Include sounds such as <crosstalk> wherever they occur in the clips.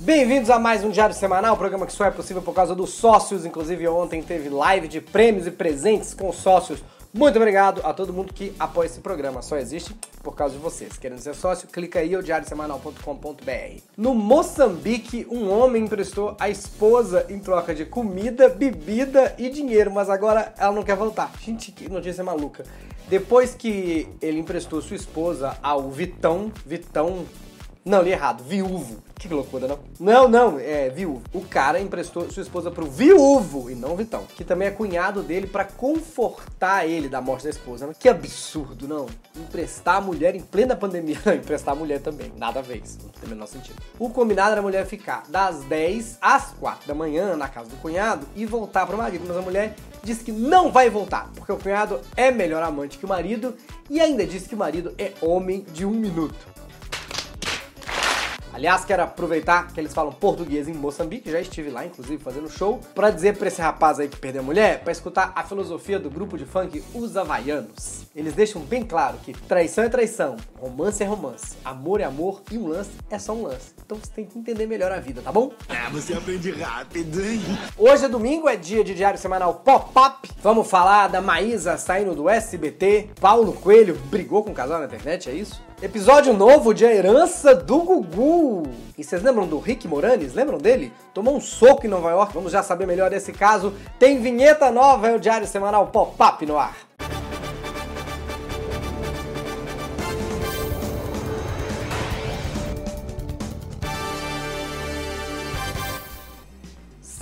Bem-vindos a mais um Diário Semanal, programa que só é possível por causa dos sócios. Inclusive, ontem teve live de prêmios e presentes com sócios. Muito obrigado a todo mundo que apoia esse programa. Só existe por causa de vocês. Querendo ser sócio? Clica aí, diariosemanal.com.br. No Moçambique, um homem emprestou a esposa em troca de comida, bebida e dinheiro, mas agora ela não quer voltar. Gente, que notícia maluca. Depois que ele emprestou sua esposa ao Vitão, Vitão não, li errado. Viúvo. Que loucura, não? Não, não, é viúvo. O cara emprestou sua esposa pro viúvo e não Vitão, que também é cunhado dele para confortar ele da morte da esposa. Que absurdo, não? Emprestar a mulher em plena pandemia. <laughs> Não, emprestar a mulher também. Nada a ver. Não tem o menor sentido. O combinado era a mulher ficar das 10 às 4 da manhã na casa do cunhado e voltar pro marido. Mas a mulher disse que não vai voltar, porque o cunhado é melhor amante que o marido e ainda disse que o marido é homem de um minuto. Aliás, quero aproveitar que eles falam português em Moçambique, já estive lá, inclusive, fazendo show, para dizer pra esse rapaz aí que perdeu a mulher, para escutar a filosofia do grupo de funk Os Havaianos. Eles deixam bem claro que traição é traição, romance é romance, amor é amor e um lance é só um lance. Então você tem que entender melhor a vida, tá bom? Ah, você aprende rápido, hein? Hoje é domingo, é dia de diário semanal pop-up. Vamos falar da Maísa saindo do SBT. Paulo Coelho brigou com o casal na internet, é isso? Episódio novo de A Herança do Gugu. E vocês lembram do Rick Moranis? Lembram dele? Tomou um soco em Nova York. Vamos já saber melhor desse caso. Tem vinheta nova, é o Diário Semanal Pop-Up no ar.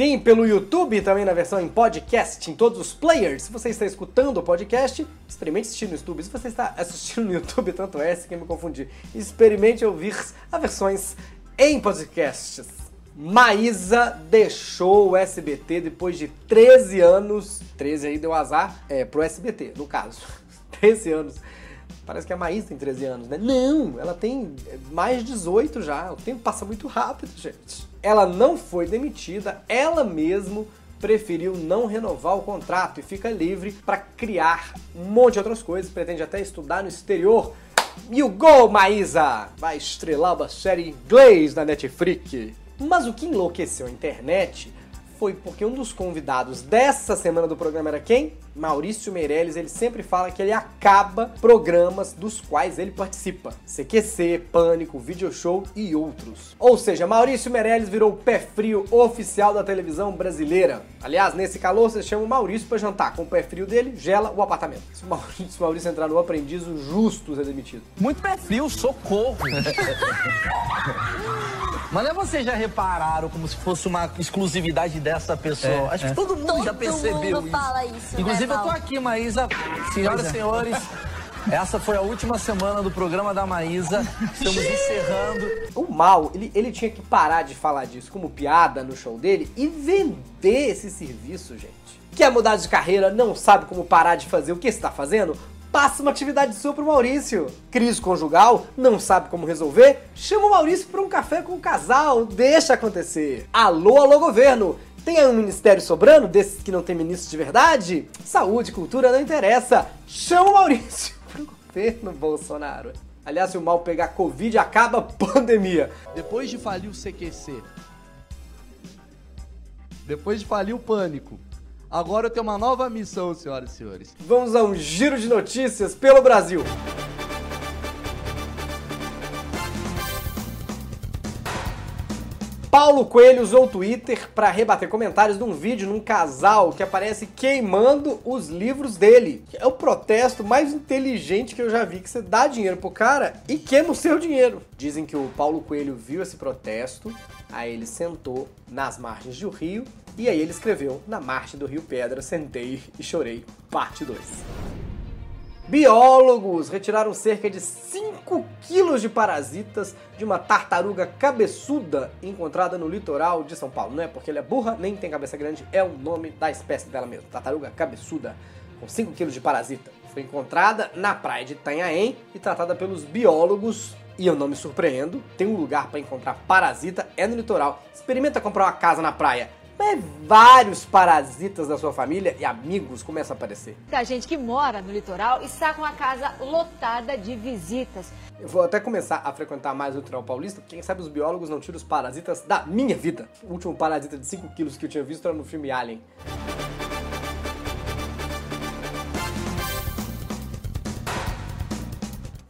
Sim, pelo YouTube, também na versão em podcast, em todos os players. Se você está escutando o podcast, experimente assistir no YouTube. Se você está <laughs> assistindo no YouTube, tanto é, se quem me confundir, experimente ouvir as versões em podcasts. Maísa deixou o SBT depois de 13 anos. 13 aí deu azar, é, pro SBT, no caso. <laughs> 13 anos. Parece que a Maísa tem 13 anos, né? Não, ela tem mais de 18 já. O tempo passa muito rápido, gente. Ela não foi demitida, ela mesmo preferiu não renovar o contrato e fica livre para criar um monte de outras coisas, pretende até estudar no exterior. E o gol, Maísa! Vai estrelar uma série em inglês na Netflix. Mas o que enlouqueceu a internet foi porque um dos convidados dessa semana do programa era quem? Maurício Meirelles, ele sempre fala que ele acaba programas dos quais ele participa. CQC, Pânico, Video Show e outros. Ou seja, Maurício Meirelles virou o pé frio oficial da televisão brasileira. Aliás, nesse calor você chama o Maurício para jantar. Com o pé frio dele, gela o apartamento. Se o Maurício, se o Maurício entrar no aprendiz, o justo é demitido. Muito pé frio, socorro! <laughs> Mas não é vocês já repararam como se fosse uma exclusividade dessa pessoa? É, Acho que é. todo mundo Todo já percebeu mundo isso. fala isso, Inclusive né, eu tô aqui, Maísa. Senhoras e é. senhores, essa foi a última semana do programa da Maísa. Estamos encerrando. O Mal, ele, ele tinha que parar de falar disso como piada no show dele e vender esse serviço, gente. Quer mudar de carreira, não sabe como parar de fazer o que está fazendo? Passa uma atividade sua pro Maurício. Crise conjugal, não sabe como resolver? Chama o Maurício para um café com o casal, deixa acontecer. Alô, alô, governo! Tem aí um ministério sobrando, desses que não tem ministro de verdade? Saúde, cultura, não interessa. Chama o Maurício <laughs> pro governo Bolsonaro. Aliás, se o mal pegar Covid, acaba a pandemia. Depois de falir o CQC, depois de falir o Pânico, agora eu tenho uma nova missão, senhoras e senhores. Vamos a um giro de notícias pelo Brasil. Paulo Coelho usou o Twitter para rebater comentários de um vídeo num casal que aparece queimando os livros dele. É o protesto mais inteligente que eu já vi, que você dá dinheiro pro cara e queima o seu dinheiro. Dizem que o Paulo Coelho viu esse protesto, aí ele sentou nas margens do rio e aí ele escreveu na margem do Rio Pedra, sentei e chorei, parte 2. Biólogos retiraram cerca de 5 quilos de parasitas de uma tartaruga cabeçuda encontrada no litoral de São Paulo. Não é porque ela é burra, nem tem cabeça grande, é o nome da espécie dela mesmo. Tartaruga cabeçuda, com 5 quilos de parasita. Foi encontrada na praia de Itanhaém e tratada pelos biólogos. E eu não me surpreendo, tem um lugar para encontrar parasita, é no litoral. Experimenta comprar uma casa na praia é, vários parasitas da sua família e amigos começam a aparecer. Da gente que mora no litoral está com a casa lotada de visitas. Eu vou até começar a frequentar mais o litoral paulista, quem sabe os biólogos não tiram os parasitas da minha vida. O último parasita de 5 quilos que eu tinha visto era no filme Alien.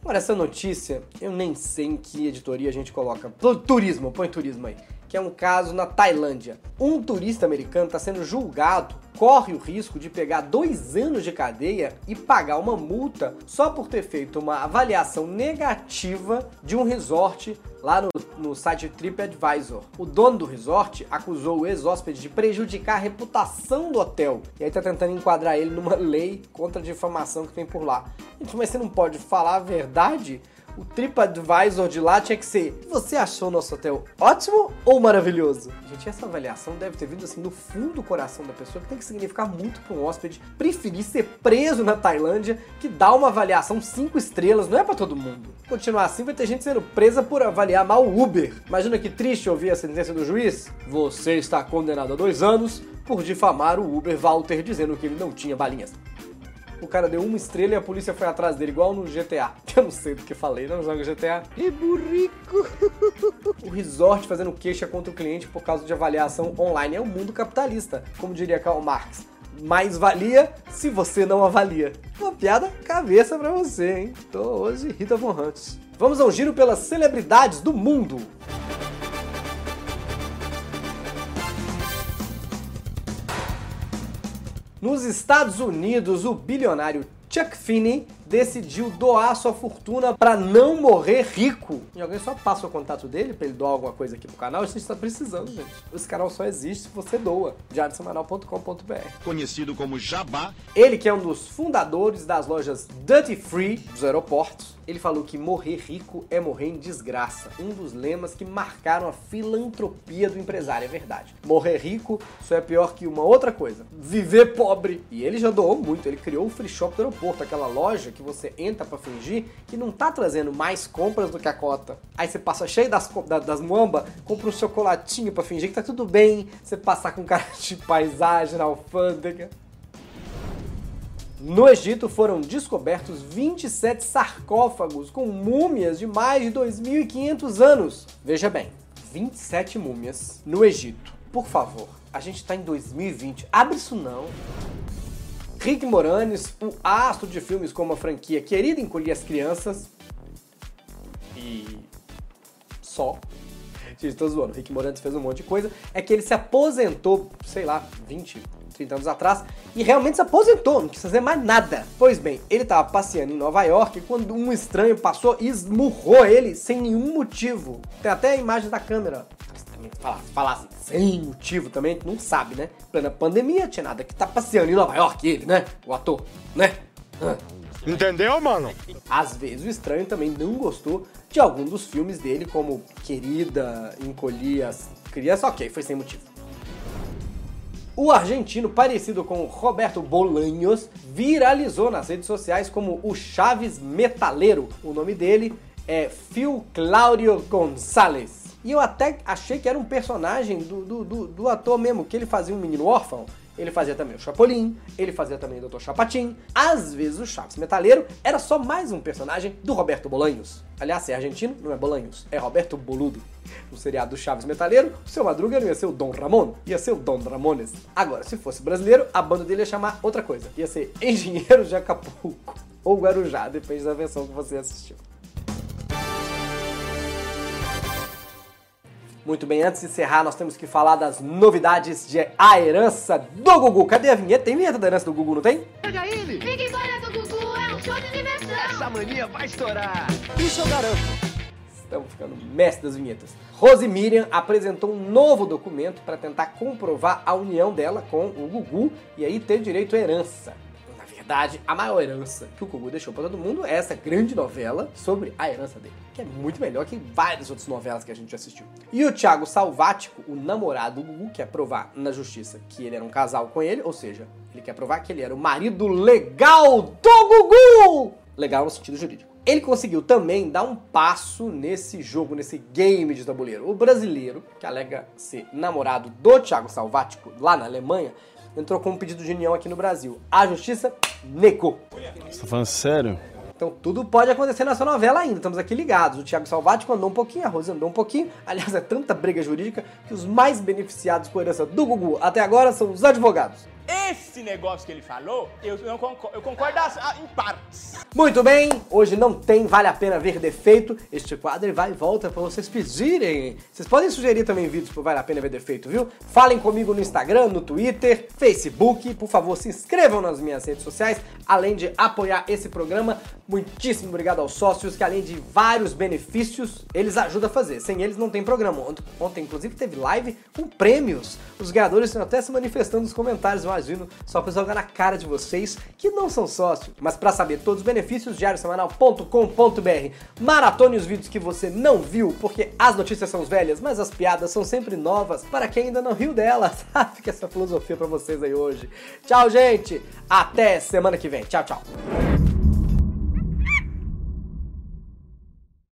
Agora, essa notícia, eu nem sei em que editoria a gente coloca. Turismo, põe turismo aí. Que é um caso na Tailândia. Um turista americano está sendo julgado, corre o risco de pegar dois anos de cadeia e pagar uma multa só por ter feito uma avaliação negativa de um resort lá no, no site TripAdvisor. O dono do resort acusou o ex-hóspede de prejudicar a reputação do hotel. E aí tá tentando enquadrar ele numa lei contra a difamação que tem por lá. Gente, mas você não pode falar a verdade? O TripAdvisor de lá tinha que ser: Você achou o nosso hotel ótimo ou maravilhoso? Gente, essa avaliação deve ter vindo assim no fundo do coração da pessoa, que tem que significar muito para um hóspede preferir ser preso na Tailândia que dá uma avaliação 5 estrelas, não é para todo mundo. Continuar assim, vai ter gente sendo presa por avaliar mal o Uber. Imagina que triste ouvir a sentença do juiz. Você está condenado a dois anos por difamar o Uber Walter dizendo que ele não tinha balinhas o cara deu uma estrela e a polícia foi atrás dele, igual no GTA. <laughs> Eu não sei do que falei, não jogo GTA. E burrico. <laughs> O resort fazendo queixa contra o cliente por causa de avaliação online. É um mundo capitalista, como diria Karl Marx. Mais valia se você não avalia. Uma piada cabeça pra você, hein? Tô hoje Rita Von Hunt. Vamos ao giro pelas celebridades do mundo. Nos Estados Unidos, o bilionário Chuck Finney decidiu doar sua fortuna para não morrer rico. E alguém só passa o contato dele para ele doar alguma coisa aqui pro canal. A gente está precisando, gente. Esse canal só existe se você doa. diariosemanal.com.br Conhecido como Jabá, Ele que é um dos fundadores das lojas Duty Free dos aeroportos. Ele falou que morrer rico é morrer em desgraça. Um dos lemas que marcaram a filantropia do empresário, é verdade. Morrer rico só é pior que uma outra coisa. Viver pobre. E ele já doou muito. Ele criou o Free Shop do aeroporto, aquela loja que você entra pra fingir que não tá trazendo mais compras do que a cota. Aí você passa cheio das, das muamba, compra um chocolatinho pra fingir que tá tudo bem. Você passar com cara de paisagem na alfândega. No Egito foram descobertos 27 sarcófagos com múmias de mais de 2.500 anos. Veja bem, 27 múmias no Egito. Por favor, a gente tá em 2020. Abre isso não. Rick Moranis, o astro de filmes como a franquia Querida Encolher as Crianças e só. Gente, tô zoando. Rick Moranis fez um monte de coisa. É que ele se aposentou, sei lá, 20, 30 anos atrás, e realmente se aposentou, não quis fazer mais nada. Pois bem, ele tava passeando em Nova York quando um estranho passou e esmurrou ele sem nenhum motivo. Tem até a imagem da câmera. Também falasse, falasse sem motivo também, não sabe, né? Plena pandemia, tinha nada que tá passeando em Nova York, ele, né? O ator, né? Ah. entendeu, mano? Às vezes o estranho também não gostou de algum dos filmes dele, como Querida, Encolhi as Crianças, ok, foi sem motivo. O argentino, parecido com Roberto Bolanhos, viralizou nas redes sociais como o Chaves Metaleiro. O nome dele é Phil Claudio Gonzalez. E eu até achei que era um personagem do, do, do, do ator mesmo, que ele fazia um menino órfão. Ele fazia também o Chapolin, ele fazia também o Dr. Chapatin. Às vezes o Chaves Metaleiro era só mais um personagem do Roberto Bolanhos. Aliás, se é argentino, não é Bolanhos, é Roberto Boludo. No seriado do Chaves Metaleiro, o seu Madruga não ia ser o Dom Ramon, ia ser o Dom Ramones. Agora, se fosse brasileiro, a banda dele ia chamar outra coisa. Ia ser Engenheiro de Acapulco. Ou Guarujá, depende da versão que você assistiu. Muito bem, antes de encerrar, nós temos que falar das novidades de A Herança do Gugu. Cadê a vinheta? Tem vinheta da Herança do Gugu, não tem? Fique embora do Gugu, é um show de diversão. Essa mania vai estourar. Isso eu garanto. Estamos ficando mestre das vinhetas. Rose Miriam apresentou um novo documento para tentar comprovar a união dela com o Gugu e aí ter direito à herança. Verdade, a maior herança que o Gugu deixou para todo mundo é essa grande novela sobre a herança dele, que é muito melhor que várias outras novelas que a gente assistiu. E o Thiago Salvático, o namorado do Gugu, quer provar na justiça que ele era um casal com ele, ou seja, ele quer provar que ele era o marido legal do Gugu! legal no sentido jurídico. Ele conseguiu também dar um passo nesse jogo, nesse game de tabuleiro. O brasileiro, que alega ser namorado do Thiago Salvático lá na Alemanha, entrou com um pedido de união aqui no Brasil. A justiça negou. Você tá falando sério? Então tudo pode acontecer nessa novela ainda, estamos aqui ligados. O Thiago Salvático andou um pouquinho, a Rose andou um pouquinho. Aliás, é tanta briga jurídica que os mais beneficiados com a herança do Gugu até agora são os advogados. Esse negócio que ele falou, eu, eu concordo, eu concordo as- a- em partes. Muito bem, hoje não tem Vale a Pena Ver Defeito. Este quadro vai e volta pra vocês pedirem. Vocês podem sugerir também vídeos pro Vale a Pena Ver Defeito, viu? Falem comigo no Instagram, no Twitter, Facebook. Por favor, se inscrevam nas minhas redes sociais, além de apoiar esse programa. Muitíssimo obrigado aos sócios, que além de vários benefícios, eles ajudam a fazer. Sem eles não tem programa. Ont- Ontem, inclusive, teve live com prêmios. Os ganhadores estão até se manifestando nos comentários, imagino, só pra jogar na cara de vocês que não são sócios. Mas pra saber todos os benefícios, diariosemanal.com.br. Maratone os vídeos que você não viu, porque as notícias são velhas, mas as piadas são sempre novas para quem ainda não riu delas. <laughs> Fica essa filosofia pra vocês aí hoje. Tchau, gente. Até semana que vem. Tchau, tchau.